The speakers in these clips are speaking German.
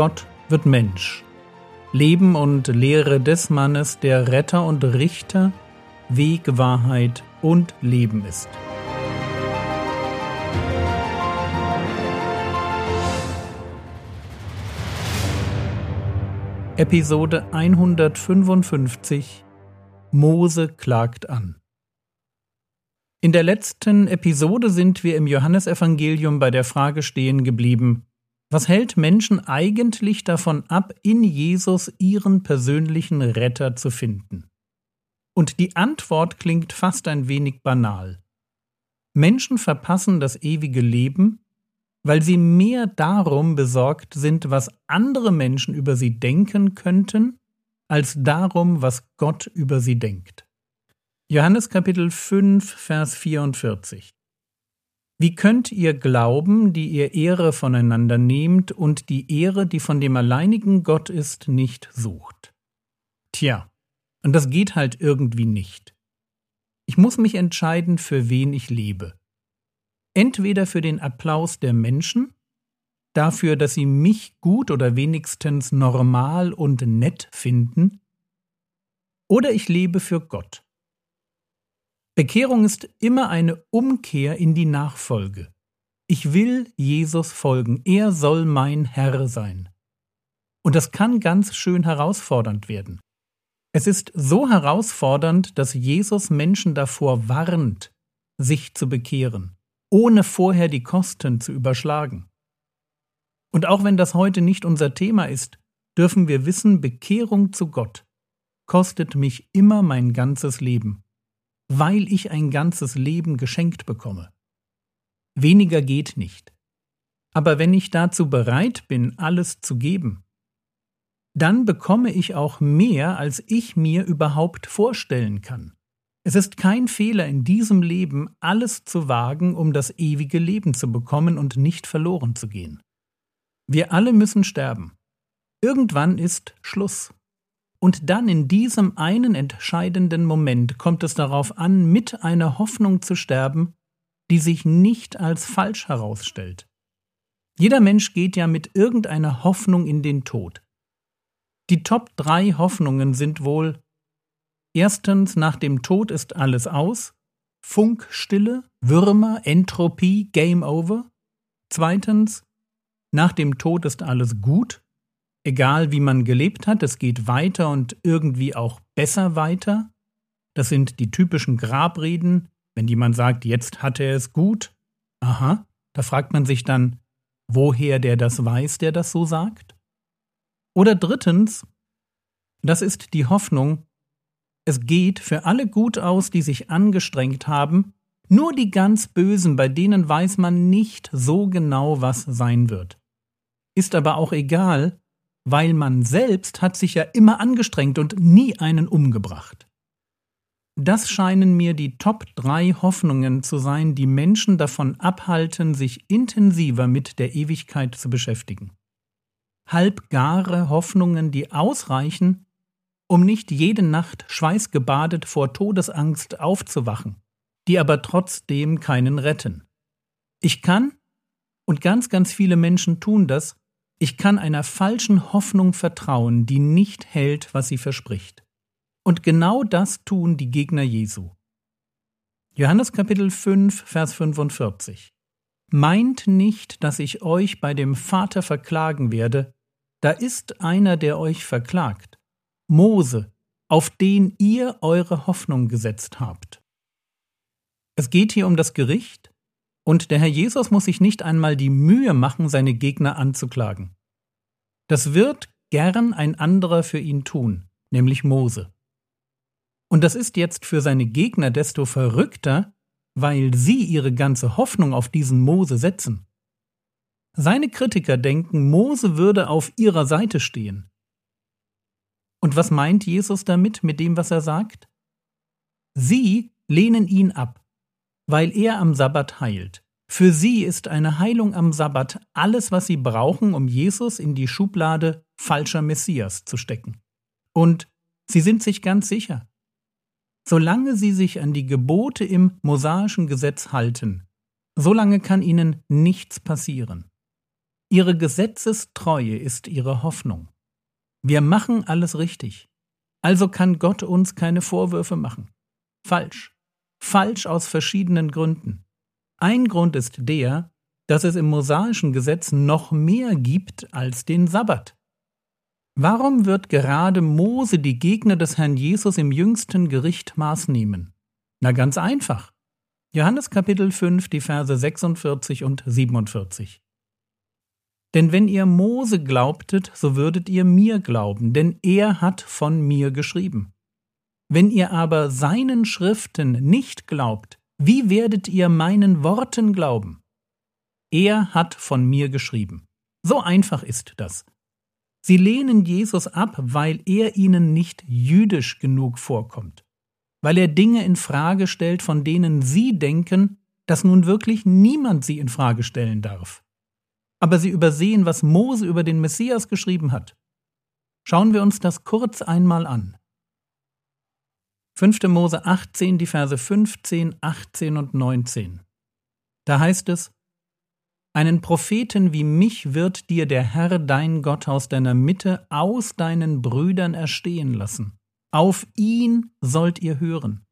Gott wird Mensch. Leben und Lehre des Mannes, der Retter und Richter, Weg, Wahrheit und Leben ist. Episode 155 Mose klagt an. In der letzten Episode sind wir im Johannesevangelium bei der Frage stehen geblieben, was hält Menschen eigentlich davon ab, in Jesus ihren persönlichen Retter zu finden? Und die Antwort klingt fast ein wenig banal. Menschen verpassen das ewige Leben, weil sie mehr darum besorgt sind, was andere Menschen über sie denken könnten, als darum, was Gott über sie denkt. Johannes Kapitel 5, Vers 44. Wie könnt ihr glauben, die ihr Ehre voneinander nehmt und die Ehre, die von dem alleinigen Gott ist, nicht sucht? Tja, und das geht halt irgendwie nicht. Ich muss mich entscheiden, für wen ich lebe. Entweder für den Applaus der Menschen, dafür, dass sie mich gut oder wenigstens normal und nett finden, oder ich lebe für Gott. Bekehrung ist immer eine Umkehr in die Nachfolge. Ich will Jesus folgen, er soll mein Herr sein. Und das kann ganz schön herausfordernd werden. Es ist so herausfordernd, dass Jesus Menschen davor warnt, sich zu bekehren, ohne vorher die Kosten zu überschlagen. Und auch wenn das heute nicht unser Thema ist, dürfen wir wissen, Bekehrung zu Gott kostet mich immer mein ganzes Leben weil ich ein ganzes Leben geschenkt bekomme. Weniger geht nicht. Aber wenn ich dazu bereit bin, alles zu geben, dann bekomme ich auch mehr, als ich mir überhaupt vorstellen kann. Es ist kein Fehler in diesem Leben, alles zu wagen, um das ewige Leben zu bekommen und nicht verloren zu gehen. Wir alle müssen sterben. Irgendwann ist Schluss. Und dann in diesem einen entscheidenden Moment kommt es darauf an, mit einer Hoffnung zu sterben, die sich nicht als falsch herausstellt. Jeder Mensch geht ja mit irgendeiner Hoffnung in den Tod. Die Top drei Hoffnungen sind wohl Erstens, nach dem Tod ist alles aus. Funkstille, Würmer, Entropie, Game Over. Zweitens, nach dem Tod ist alles gut egal wie man gelebt hat, es geht weiter und irgendwie auch besser weiter. Das sind die typischen Grabreden, wenn jemand sagt, jetzt hat er es gut. Aha, da fragt man sich dann, woher der das weiß, der das so sagt? Oder drittens, das ist die Hoffnung, es geht für alle gut aus, die sich angestrengt haben, nur die ganz Bösen, bei denen weiß man nicht so genau, was sein wird. Ist aber auch egal, weil man selbst hat sich ja immer angestrengt und nie einen umgebracht. Das scheinen mir die Top 3 Hoffnungen zu sein, die Menschen davon abhalten, sich intensiver mit der Ewigkeit zu beschäftigen. Halbgare Hoffnungen, die ausreichen, um nicht jede Nacht schweißgebadet vor Todesangst aufzuwachen, die aber trotzdem keinen retten. Ich kann, und ganz, ganz viele Menschen tun das, ich kann einer falschen Hoffnung vertrauen, die nicht hält, was sie verspricht. Und genau das tun die Gegner Jesu. Johannes Kapitel 5, Vers 45. Meint nicht, dass ich euch bei dem Vater verklagen werde, da ist einer, der euch verklagt, Mose, auf den ihr eure Hoffnung gesetzt habt. Es geht hier um das Gericht, und der Herr Jesus muss sich nicht einmal die Mühe machen, seine Gegner anzuklagen. Das wird gern ein anderer für ihn tun, nämlich Mose. Und das ist jetzt für seine Gegner desto verrückter, weil sie ihre ganze Hoffnung auf diesen Mose setzen. Seine Kritiker denken, Mose würde auf ihrer Seite stehen. Und was meint Jesus damit, mit dem, was er sagt? Sie lehnen ihn ab weil er am Sabbat heilt. Für sie ist eine Heilung am Sabbat alles, was sie brauchen, um Jesus in die Schublade falscher Messias zu stecken. Und sie sind sich ganz sicher. Solange sie sich an die Gebote im mosaischen Gesetz halten, solange kann ihnen nichts passieren. Ihre Gesetzestreue ist ihre Hoffnung. Wir machen alles richtig. Also kann Gott uns keine Vorwürfe machen. Falsch. Falsch aus verschiedenen Gründen. Ein Grund ist der, dass es im mosaischen Gesetz noch mehr gibt als den Sabbat. Warum wird gerade Mose die Gegner des Herrn Jesus im jüngsten Gericht Maß nehmen? Na ganz einfach. Johannes Kapitel 5, die Verse 46 und 47. Denn wenn ihr Mose glaubtet, so würdet ihr mir glauben, denn er hat von mir geschrieben. Wenn ihr aber seinen Schriften nicht glaubt, wie werdet ihr meinen Worten glauben? Er hat von mir geschrieben. So einfach ist das. Sie lehnen Jesus ab, weil er ihnen nicht jüdisch genug vorkommt, weil er Dinge in Frage stellt, von denen sie denken, dass nun wirklich niemand sie in Frage stellen darf. Aber sie übersehen, was Mose über den Messias geschrieben hat. Schauen wir uns das kurz einmal an. 5. Mose 18, die Verse 15, 18 und 19. Da heißt es, einen Propheten wie mich wird dir der Herr dein Gott aus deiner Mitte, aus deinen Brüdern erstehen lassen. Auf ihn sollt ihr hören.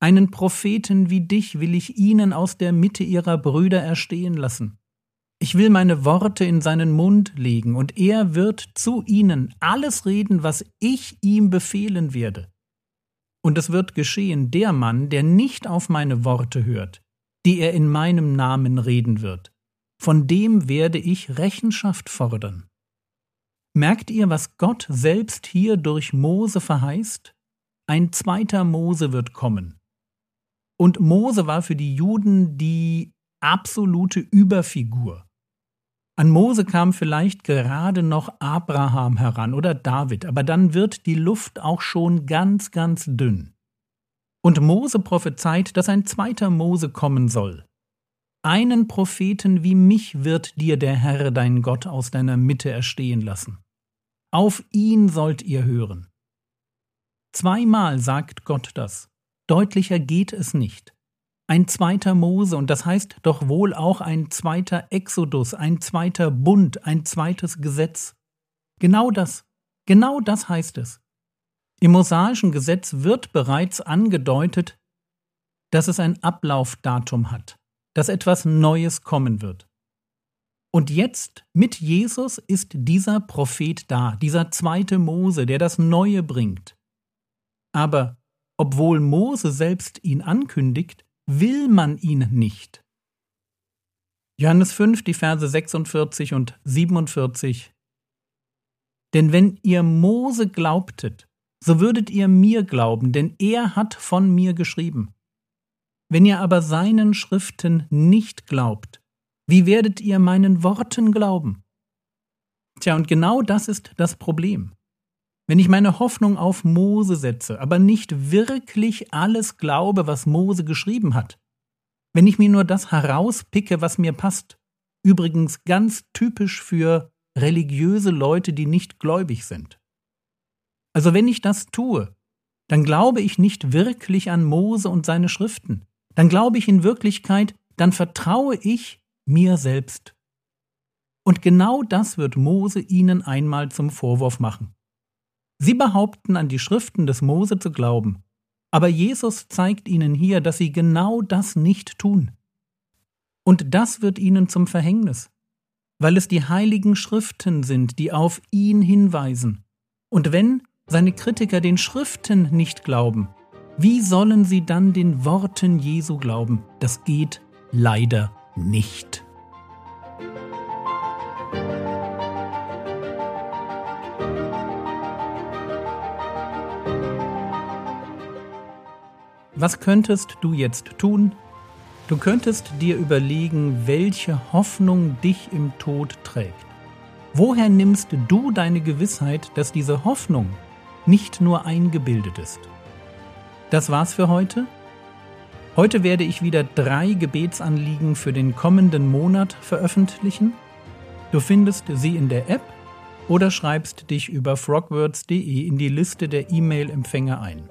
Einen Propheten wie dich will ich ihnen aus der Mitte ihrer Brüder erstehen lassen. Ich will meine Worte in seinen Mund legen, und er wird zu ihnen alles reden, was ich ihm befehlen werde. Und es wird geschehen, der Mann, der nicht auf meine Worte hört, die er in meinem Namen reden wird. Von dem werde ich Rechenschaft fordern. Merkt ihr, was Gott selbst hier durch Mose verheißt? Ein zweiter Mose wird kommen. Und Mose war für die Juden die absolute Überfigur. An Mose kam vielleicht gerade noch Abraham heran oder David, aber dann wird die Luft auch schon ganz, ganz dünn. Und Mose prophezeit, dass ein zweiter Mose kommen soll. Einen Propheten wie mich wird dir der Herr dein Gott aus deiner Mitte erstehen lassen. Auf ihn sollt ihr hören. Zweimal sagt Gott das. Deutlicher geht es nicht. Ein zweiter Mose, und das heißt doch wohl auch ein zweiter Exodus, ein zweiter Bund, ein zweites Gesetz. Genau das, genau das heißt es. Im mosaischen Gesetz wird bereits angedeutet, dass es ein Ablaufdatum hat, dass etwas Neues kommen wird. Und jetzt mit Jesus ist dieser Prophet da, dieser zweite Mose, der das Neue bringt. Aber obwohl Mose selbst ihn ankündigt, will man ihn nicht. Johannes 5, die Verse 46 und 47. Denn wenn ihr Mose glaubtet, so würdet ihr mir glauben, denn er hat von mir geschrieben. Wenn ihr aber seinen Schriften nicht glaubt, wie werdet ihr meinen Worten glauben? Tja, und genau das ist das Problem. Wenn ich meine Hoffnung auf Mose setze, aber nicht wirklich alles glaube, was Mose geschrieben hat, wenn ich mir nur das herauspicke, was mir passt, übrigens ganz typisch für religiöse Leute, die nicht gläubig sind, also wenn ich das tue, dann glaube ich nicht wirklich an Mose und seine Schriften. Dann glaube ich in Wirklichkeit, dann vertraue ich mir selbst. Und genau das wird Mose ihnen einmal zum Vorwurf machen. Sie behaupten an die Schriften des Mose zu glauben, aber Jesus zeigt ihnen hier, dass sie genau das nicht tun. Und das wird ihnen zum Verhängnis, weil es die heiligen Schriften sind, die auf ihn hinweisen. Und wenn seine Kritiker den Schriften nicht glauben, wie sollen sie dann den Worten Jesu glauben? Das geht leider nicht. Was könntest du jetzt tun? Du könntest dir überlegen, welche Hoffnung dich im Tod trägt. Woher nimmst du deine Gewissheit, dass diese Hoffnung nicht nur eingebildet ist. Das war's für heute. Heute werde ich wieder drei Gebetsanliegen für den kommenden Monat veröffentlichen. Du findest sie in der App oder schreibst dich über frogwords.de in die Liste der E-Mail-Empfänger ein.